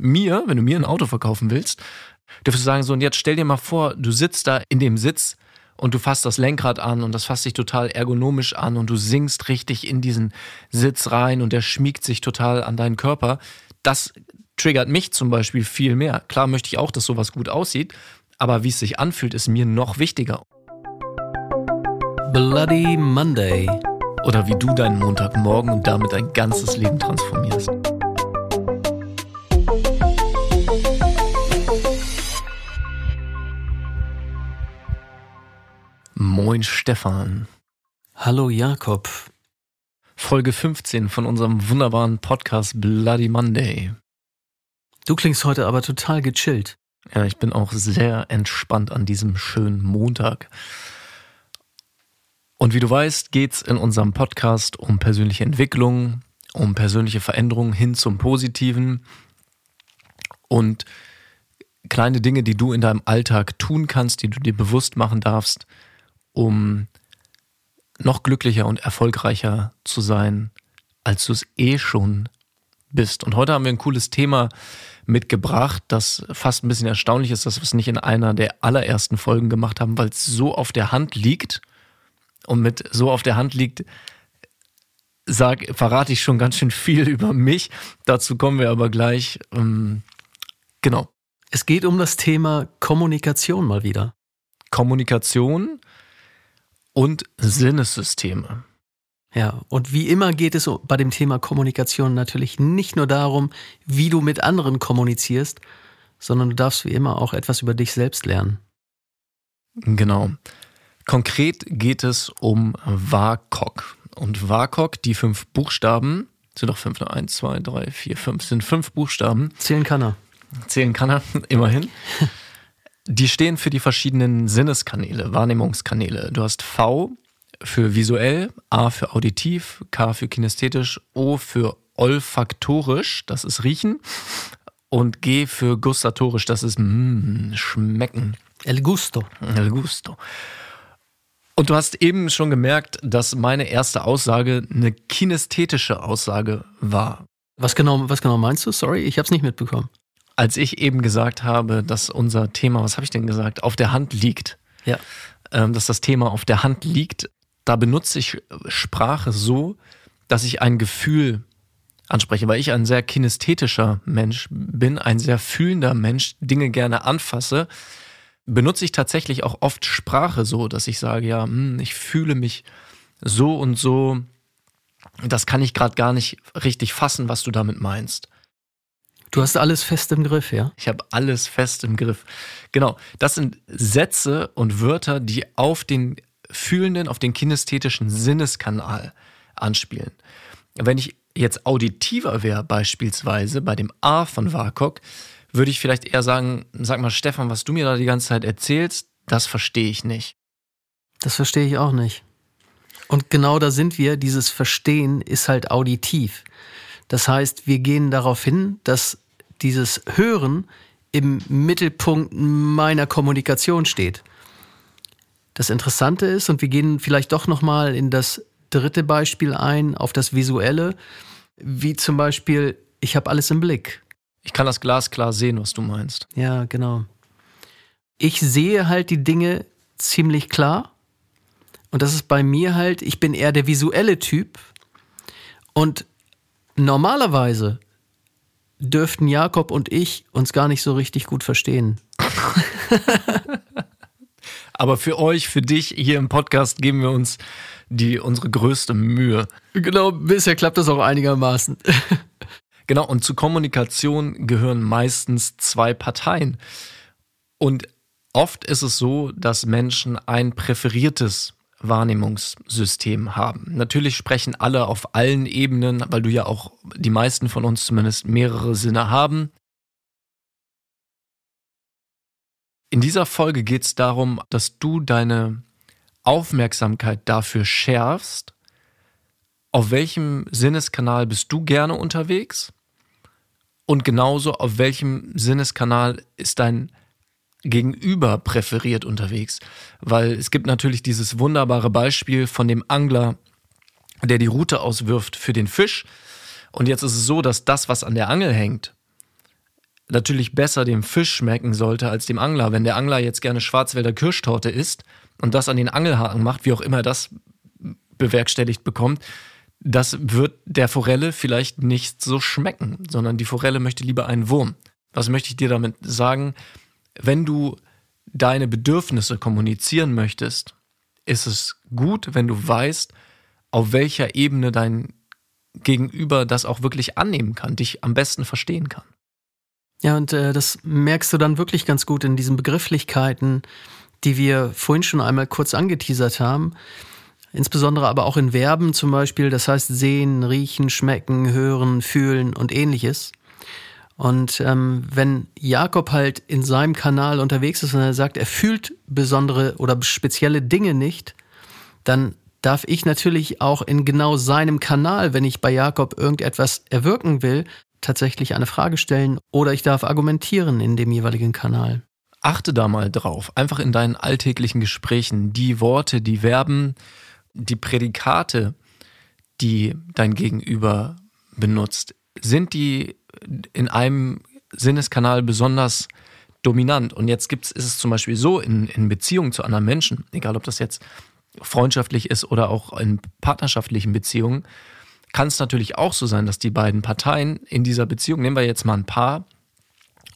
mir, wenn du mir ein Auto verkaufen willst, dürftest du sagen, so, und jetzt stell dir mal vor, du sitzt da in dem Sitz und du fasst das Lenkrad an und das fasst sich total ergonomisch an und du sinkst richtig in diesen Sitz rein und der schmiegt sich total an deinen Körper. Das triggert mich zum Beispiel viel mehr. Klar möchte ich auch, dass sowas gut aussieht, aber wie es sich anfühlt, ist mir noch wichtiger. Bloody Monday. Oder wie du deinen Montagmorgen und damit dein ganzes Leben transformierst. Moin Stefan. Hallo Jakob. Folge 15 von unserem wunderbaren Podcast Bloody Monday. Du klingst heute aber total gechillt. Ja, ich bin auch sehr entspannt an diesem schönen Montag. Und wie du weißt, geht's in unserem Podcast um persönliche Entwicklung, um persönliche Veränderungen hin zum Positiven und kleine Dinge, die du in deinem Alltag tun kannst, die du dir bewusst machen darfst, um noch glücklicher und erfolgreicher zu sein, als du es eh schon bist. Und heute haben wir ein cooles Thema mitgebracht, das fast ein bisschen erstaunlich ist, dass wir es nicht in einer der allerersten Folgen gemacht haben, weil es so auf der Hand liegt. Und mit so auf der Hand liegt, sag, verrate ich schon ganz schön viel über mich. Dazu kommen wir aber gleich. Ähm, genau. Es geht um das Thema Kommunikation mal wieder. Kommunikation und Sinnessysteme. Ja, und wie immer geht es bei dem Thema Kommunikation natürlich nicht nur darum, wie du mit anderen kommunizierst, sondern du darfst wie immer auch etwas über dich selbst lernen. Genau. Konkret geht es um WAKOK. Und WAKOK, die fünf Buchstaben, sind doch fünf, ne? eins, zwei, drei, vier, fünf, sind fünf Buchstaben. Zählen kann er. Zählen kann er, immerhin. Die stehen für die verschiedenen Sinneskanäle, Wahrnehmungskanäle. Du hast V für visuell, A für auditiv, K für kinästhetisch, O für olfaktorisch, das ist riechen, und G für gustatorisch, das ist mm, schmecken. El gusto. El gusto. Und du hast eben schon gemerkt, dass meine erste Aussage eine kinästhetische Aussage war. Was genau, was genau meinst du? Sorry, ich habe es nicht mitbekommen als ich eben gesagt habe, dass unser Thema, was habe ich denn gesagt, auf der Hand liegt. Ja. Ähm, dass das Thema auf der Hand liegt, da benutze ich Sprache so, dass ich ein Gefühl anspreche, weil ich ein sehr kinästhetischer Mensch bin, ein sehr fühlender Mensch, Dinge gerne anfasse, benutze ich tatsächlich auch oft Sprache so, dass ich sage, ja, hm, ich fühle mich so und so, das kann ich gerade gar nicht richtig fassen, was du damit meinst. Du hast alles fest im Griff, ja? Ich habe alles fest im Griff. Genau. Das sind Sätze und Wörter, die auf den fühlenden, auf den kinästhetischen Sinneskanal anspielen. Wenn ich jetzt auditiver wäre, beispielsweise bei dem A von WAKOK, würde ich vielleicht eher sagen, sag mal, Stefan, was du mir da die ganze Zeit erzählst, das verstehe ich nicht. Das verstehe ich auch nicht. Und genau da sind wir, dieses Verstehen ist halt auditiv. Das heißt, wir gehen darauf hin, dass dieses Hören im Mittelpunkt meiner Kommunikation steht. Das Interessante ist, und wir gehen vielleicht doch nochmal in das dritte Beispiel ein, auf das Visuelle, wie zum Beispiel, ich habe alles im Blick. Ich kann das Glas klar sehen, was du meinst. Ja, genau. Ich sehe halt die Dinge ziemlich klar. Und das ist bei mir halt, ich bin eher der visuelle Typ. Und Normalerweise dürften Jakob und ich uns gar nicht so richtig gut verstehen. Aber für euch, für dich hier im Podcast geben wir uns die unsere größte Mühe. Genau, bisher klappt das auch einigermaßen. genau, und zu Kommunikation gehören meistens zwei Parteien. Und oft ist es so, dass Menschen ein präferiertes Wahrnehmungssystem haben. Natürlich sprechen alle auf allen Ebenen, weil du ja auch die meisten von uns zumindest mehrere Sinne haben. In dieser Folge geht es darum, dass du deine Aufmerksamkeit dafür schärfst, auf welchem Sinneskanal bist du gerne unterwegs und genauso auf welchem Sinneskanal ist dein gegenüber präferiert unterwegs. Weil es gibt natürlich dieses wunderbare Beispiel von dem Angler, der die Route auswirft für den Fisch. Und jetzt ist es so, dass das, was an der Angel hängt, natürlich besser dem Fisch schmecken sollte als dem Angler. Wenn der Angler jetzt gerne Schwarzwälder Kirschtorte isst und das an den Angelhaken macht, wie auch immer das bewerkstelligt bekommt, das wird der Forelle vielleicht nicht so schmecken, sondern die Forelle möchte lieber einen Wurm. Was möchte ich dir damit sagen? Wenn du deine Bedürfnisse kommunizieren möchtest, ist es gut, wenn du weißt, auf welcher Ebene dein Gegenüber das auch wirklich annehmen kann, dich am besten verstehen kann. Ja, und äh, das merkst du dann wirklich ganz gut in diesen Begrifflichkeiten, die wir vorhin schon einmal kurz angeteasert haben. Insbesondere aber auch in Verben zum Beispiel, das heißt sehen, riechen, schmecken, hören, fühlen und ähnliches. Und ähm, wenn Jakob halt in seinem Kanal unterwegs ist und er sagt, er fühlt besondere oder spezielle Dinge nicht, dann darf ich natürlich auch in genau seinem Kanal, wenn ich bei Jakob irgendetwas erwirken will, tatsächlich eine Frage stellen oder ich darf argumentieren in dem jeweiligen Kanal. Achte da mal drauf, einfach in deinen alltäglichen Gesprächen, die Worte, die Verben, die Prädikate, die dein Gegenüber benutzt, sind die in einem Sinneskanal besonders dominant. Und jetzt gibt's, ist es zum Beispiel so in, in Beziehungen zu anderen Menschen, egal ob das jetzt freundschaftlich ist oder auch in partnerschaftlichen Beziehungen, kann es natürlich auch so sein, dass die beiden Parteien in dieser Beziehung, nehmen wir jetzt mal ein Paar,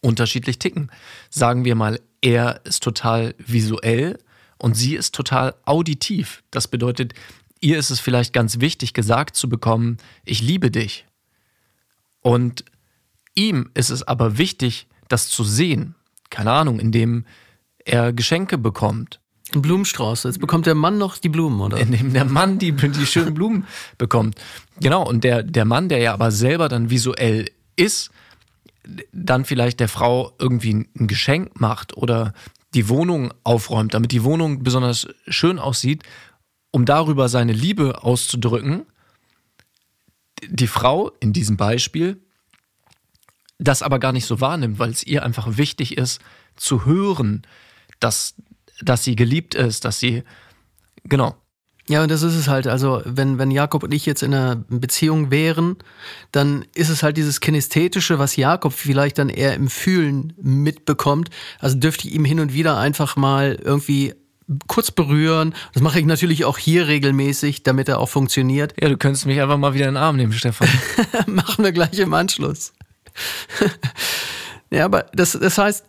unterschiedlich ticken. Sagen wir mal, er ist total visuell und sie ist total auditiv. Das bedeutet, ihr ist es vielleicht ganz wichtig gesagt zu bekommen, ich liebe dich. Und ihm ist es aber wichtig, das zu sehen. Keine Ahnung, indem er Geschenke bekommt. Ein Blumenstrauß. Jetzt bekommt der Mann noch die Blumen, oder? Indem der Mann die, die schönen Blumen bekommt. Genau. Und der, der Mann, der ja aber selber dann visuell ist, dann vielleicht der Frau irgendwie ein Geschenk macht oder die Wohnung aufräumt, damit die Wohnung besonders schön aussieht, um darüber seine Liebe auszudrücken, die Frau in diesem Beispiel das aber gar nicht so wahrnimmt, weil es ihr einfach wichtig ist zu hören, dass, dass sie geliebt ist, dass sie, genau, ja, und das ist es halt. Also, wenn, wenn Jakob und ich jetzt in einer Beziehung wären, dann ist es halt dieses Kinästhetische, was Jakob vielleicht dann eher im Fühlen mitbekommt. Also dürfte ich ihm hin und wieder einfach mal irgendwie kurz berühren. Das mache ich natürlich auch hier regelmäßig, damit er auch funktioniert. Ja, du könntest mich einfach mal wieder in den Arm nehmen, Stefan. Machen wir gleich im Anschluss. ja, aber das, das heißt,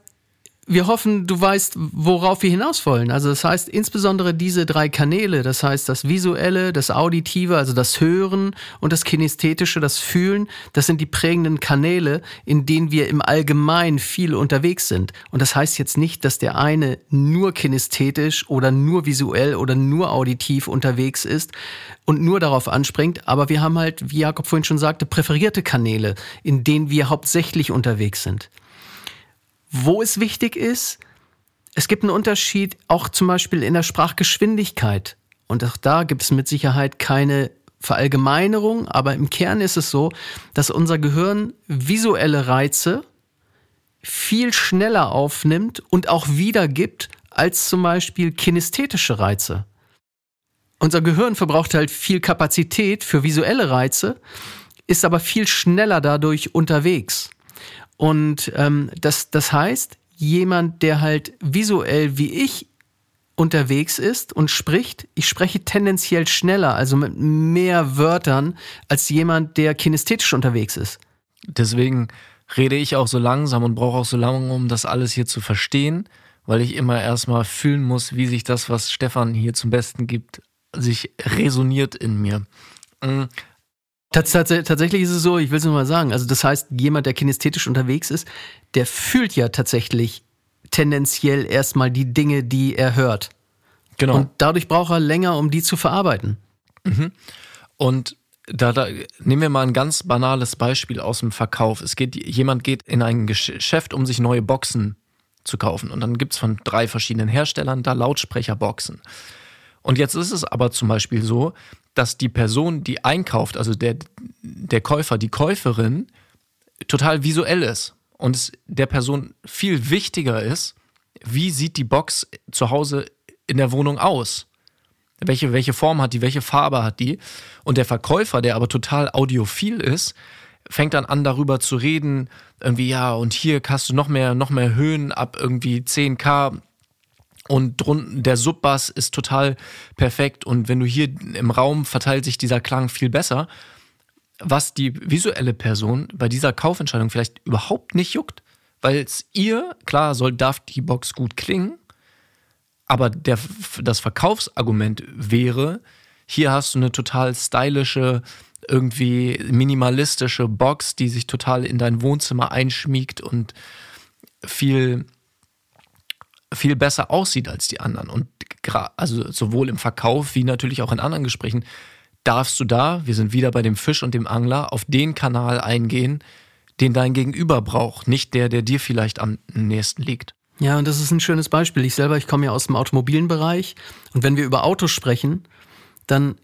wir hoffen, du weißt, worauf wir hinaus wollen. Also das heißt insbesondere diese drei Kanäle, das heißt das Visuelle, das Auditive, also das Hören und das Kinästhetische, das Fühlen, das sind die prägenden Kanäle, in denen wir im Allgemeinen viel unterwegs sind. Und das heißt jetzt nicht, dass der eine nur kinästhetisch oder nur visuell oder nur auditiv unterwegs ist und nur darauf anspringt, aber wir haben halt, wie Jakob vorhin schon sagte, präferierte Kanäle, in denen wir hauptsächlich unterwegs sind. Wo es wichtig ist, es gibt einen Unterschied auch zum Beispiel in der Sprachgeschwindigkeit. Und auch da gibt es mit Sicherheit keine Verallgemeinerung, aber im Kern ist es so, dass unser Gehirn visuelle Reize viel schneller aufnimmt und auch wiedergibt als zum Beispiel kinästhetische Reize. Unser Gehirn verbraucht halt viel Kapazität für visuelle Reize, ist aber viel schneller dadurch unterwegs. Und ähm, das, das heißt, jemand, der halt visuell wie ich unterwegs ist und spricht, ich spreche tendenziell schneller, also mit mehr Wörtern, als jemand, der kinästhetisch unterwegs ist. Deswegen rede ich auch so langsam und brauche auch so lange, um das alles hier zu verstehen, weil ich immer erstmal fühlen muss, wie sich das, was Stefan hier zum Besten gibt, sich resoniert in mir. Tats tatsächlich ist es so, ich will es nur mal sagen, also das heißt, jemand, der kinästhetisch unterwegs ist, der fühlt ja tatsächlich tendenziell erstmal die Dinge, die er hört. Genau. Und dadurch braucht er länger, um die zu verarbeiten. Mhm. Und da, da nehmen wir mal ein ganz banales Beispiel aus dem Verkauf. Es geht, jemand geht in ein Geschäft, um sich neue Boxen zu kaufen. Und dann gibt es von drei verschiedenen Herstellern da Lautsprecherboxen. Und jetzt ist es aber zum Beispiel so, dass die Person, die einkauft, also der, der Käufer, die Käuferin, total visuell ist und es der Person viel wichtiger ist, wie sieht die Box zu Hause in der Wohnung aus? Welche, welche Form hat die, welche Farbe hat die? Und der Verkäufer, der aber total audiophil ist, fängt dann an darüber zu reden, irgendwie ja und hier hast du noch mehr noch mehr Höhen ab irgendwie 10k und drunten der Subbass ist total perfekt. Und wenn du hier im Raum verteilt sich dieser Klang viel besser, was die visuelle Person bei dieser Kaufentscheidung vielleicht überhaupt nicht juckt, weil es ihr klar soll darf die Box gut klingen, aber der, das Verkaufsargument wäre, hier hast du eine total stylische, irgendwie minimalistische Box, die sich total in dein Wohnzimmer einschmiegt und viel, viel besser aussieht als die anderen. Und also sowohl im Verkauf wie natürlich auch in anderen Gesprächen darfst du da, wir sind wieder bei dem Fisch und dem Angler, auf den Kanal eingehen, den dein Gegenüber braucht, nicht der, der dir vielleicht am nächsten liegt. Ja, und das ist ein schönes Beispiel. Ich selber, ich komme ja aus dem automobilen Bereich und wenn wir über Autos sprechen, dann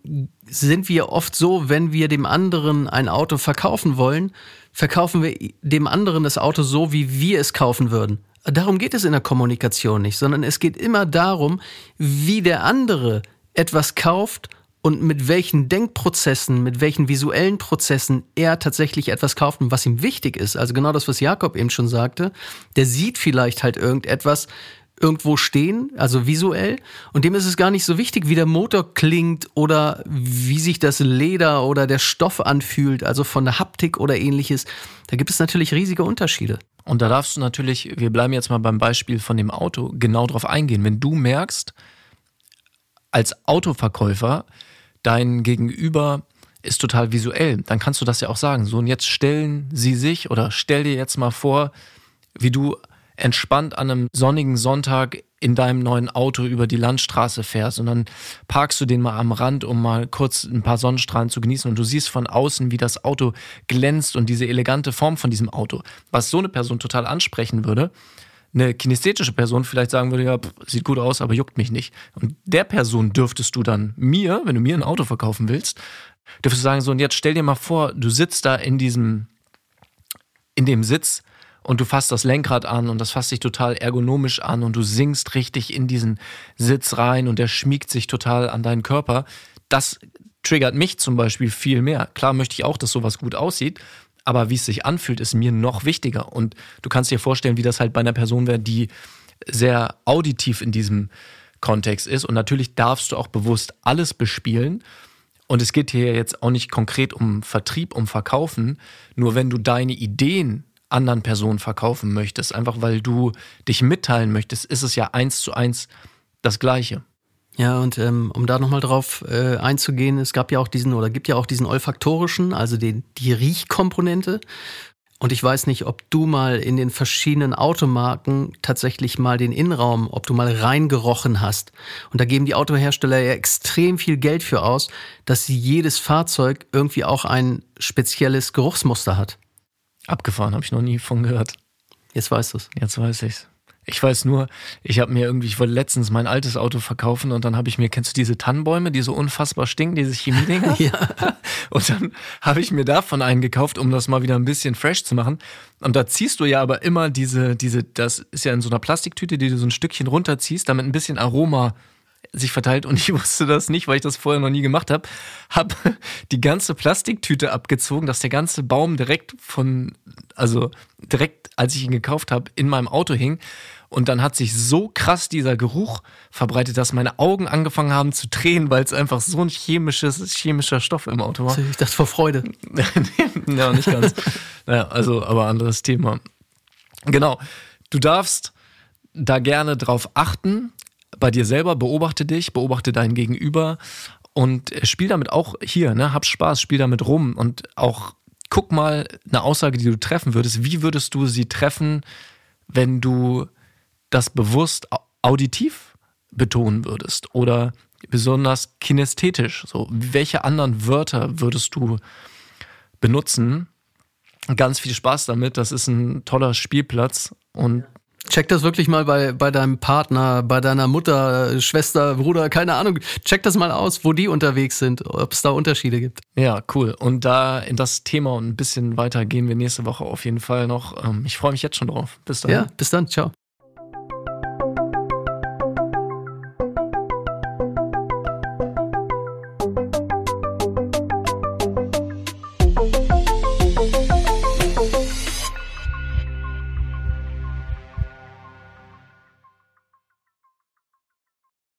sind wir oft so, wenn wir dem anderen ein Auto verkaufen wollen, verkaufen wir dem anderen das Auto so, wie wir es kaufen würden. Darum geht es in der Kommunikation nicht, sondern es geht immer darum, wie der andere etwas kauft und mit welchen Denkprozessen, mit welchen visuellen Prozessen er tatsächlich etwas kauft und was ihm wichtig ist. Also genau das, was Jakob eben schon sagte. Der sieht vielleicht halt irgendetwas, irgendwo stehen, also visuell, und dem ist es gar nicht so wichtig, wie der Motor klingt oder wie sich das Leder oder der Stoff anfühlt, also von der Haptik oder ähnliches. Da gibt es natürlich riesige Unterschiede. Und da darfst du natürlich, wir bleiben jetzt mal beim Beispiel von dem Auto, genau drauf eingehen. Wenn du merkst, als Autoverkäufer, dein Gegenüber ist total visuell, dann kannst du das ja auch sagen. So, und jetzt stellen sie sich oder stell dir jetzt mal vor, wie du entspannt an einem sonnigen Sonntag in deinem neuen Auto über die Landstraße fährst und dann parkst du den mal am Rand, um mal kurz ein paar Sonnenstrahlen zu genießen und du siehst von außen, wie das Auto glänzt und diese elegante Form von diesem Auto, was so eine Person total ansprechen würde. Eine kinesthetische Person vielleicht sagen würde, ja, pff, sieht gut aus, aber juckt mich nicht. Und der Person dürftest du dann mir, wenn du mir ein Auto verkaufen willst, dürftest du sagen, so, und jetzt stell dir mal vor, du sitzt da in diesem, in dem Sitz und du fasst das Lenkrad an und das fasst sich total ergonomisch an und du sinkst richtig in diesen Sitz rein und der schmiegt sich total an deinen Körper. Das triggert mich zum Beispiel viel mehr. Klar möchte ich auch, dass sowas gut aussieht, aber wie es sich anfühlt, ist mir noch wichtiger. Und du kannst dir vorstellen, wie das halt bei einer Person wäre, die sehr auditiv in diesem Kontext ist. Und natürlich darfst du auch bewusst alles bespielen. Und es geht hier jetzt auch nicht konkret um Vertrieb, um Verkaufen. Nur wenn du deine Ideen anderen Personen verkaufen möchtest, einfach weil du dich mitteilen möchtest, ist es ja eins zu eins das Gleiche. Ja, und ähm, um da nochmal drauf äh, einzugehen, es gab ja auch diesen oder gibt ja auch diesen olfaktorischen, also den, die Riechkomponente. Und ich weiß nicht, ob du mal in den verschiedenen Automarken tatsächlich mal den Innenraum, ob du mal reingerochen hast. Und da geben die Autohersteller ja extrem viel Geld für aus, dass jedes Fahrzeug irgendwie auch ein spezielles Geruchsmuster hat. Abgefahren, habe ich noch nie von gehört. Jetzt weißt du es. Jetzt weiß ich's. Ich weiß nur, ich habe mir irgendwie, ich wollte letztens mein altes Auto verkaufen und dann habe ich mir, kennst du diese Tannenbäume, die so unfassbar stinken, diese Chemiedinger? ja. Und dann habe ich mir davon einen gekauft, um das mal wieder ein bisschen fresh zu machen. Und da ziehst du ja aber immer diese, diese, das ist ja in so einer Plastiktüte, die du so ein Stückchen runterziehst, damit ein bisschen Aroma sich verteilt und ich wusste das nicht, weil ich das vorher noch nie gemacht habe. Habe die ganze Plastiktüte abgezogen, dass der ganze Baum direkt von, also direkt, als ich ihn gekauft habe, in meinem Auto hing. Und dann hat sich so krass dieser Geruch verbreitet, dass meine Augen angefangen haben zu tränen, weil es einfach so ein chemisches, chemischer Stoff im Auto war. Ich dachte vor Freude. ja, nicht ganz. naja, also, aber anderes Thema. Genau. Du darfst da gerne drauf achten, bei dir selber, beobachte dich, beobachte dein Gegenüber und spiel damit auch hier, ne, hab Spaß, spiel damit rum und auch guck mal eine Aussage, die du treffen würdest. Wie würdest du sie treffen, wenn du das bewusst auditiv betonen würdest oder besonders kinästhetisch? So, welche anderen Wörter würdest du benutzen? Ganz viel Spaß damit. Das ist ein toller Spielplatz und Check das wirklich mal bei, bei deinem Partner, bei deiner Mutter, Schwester, Bruder, keine Ahnung. Check das mal aus, wo die unterwegs sind, ob es da Unterschiede gibt. Ja, cool. Und da in das Thema und ein bisschen weiter gehen wir nächste Woche auf jeden Fall noch. Ähm, ich freue mich jetzt schon drauf. Bis dann. Ja, bis dann. Ciao.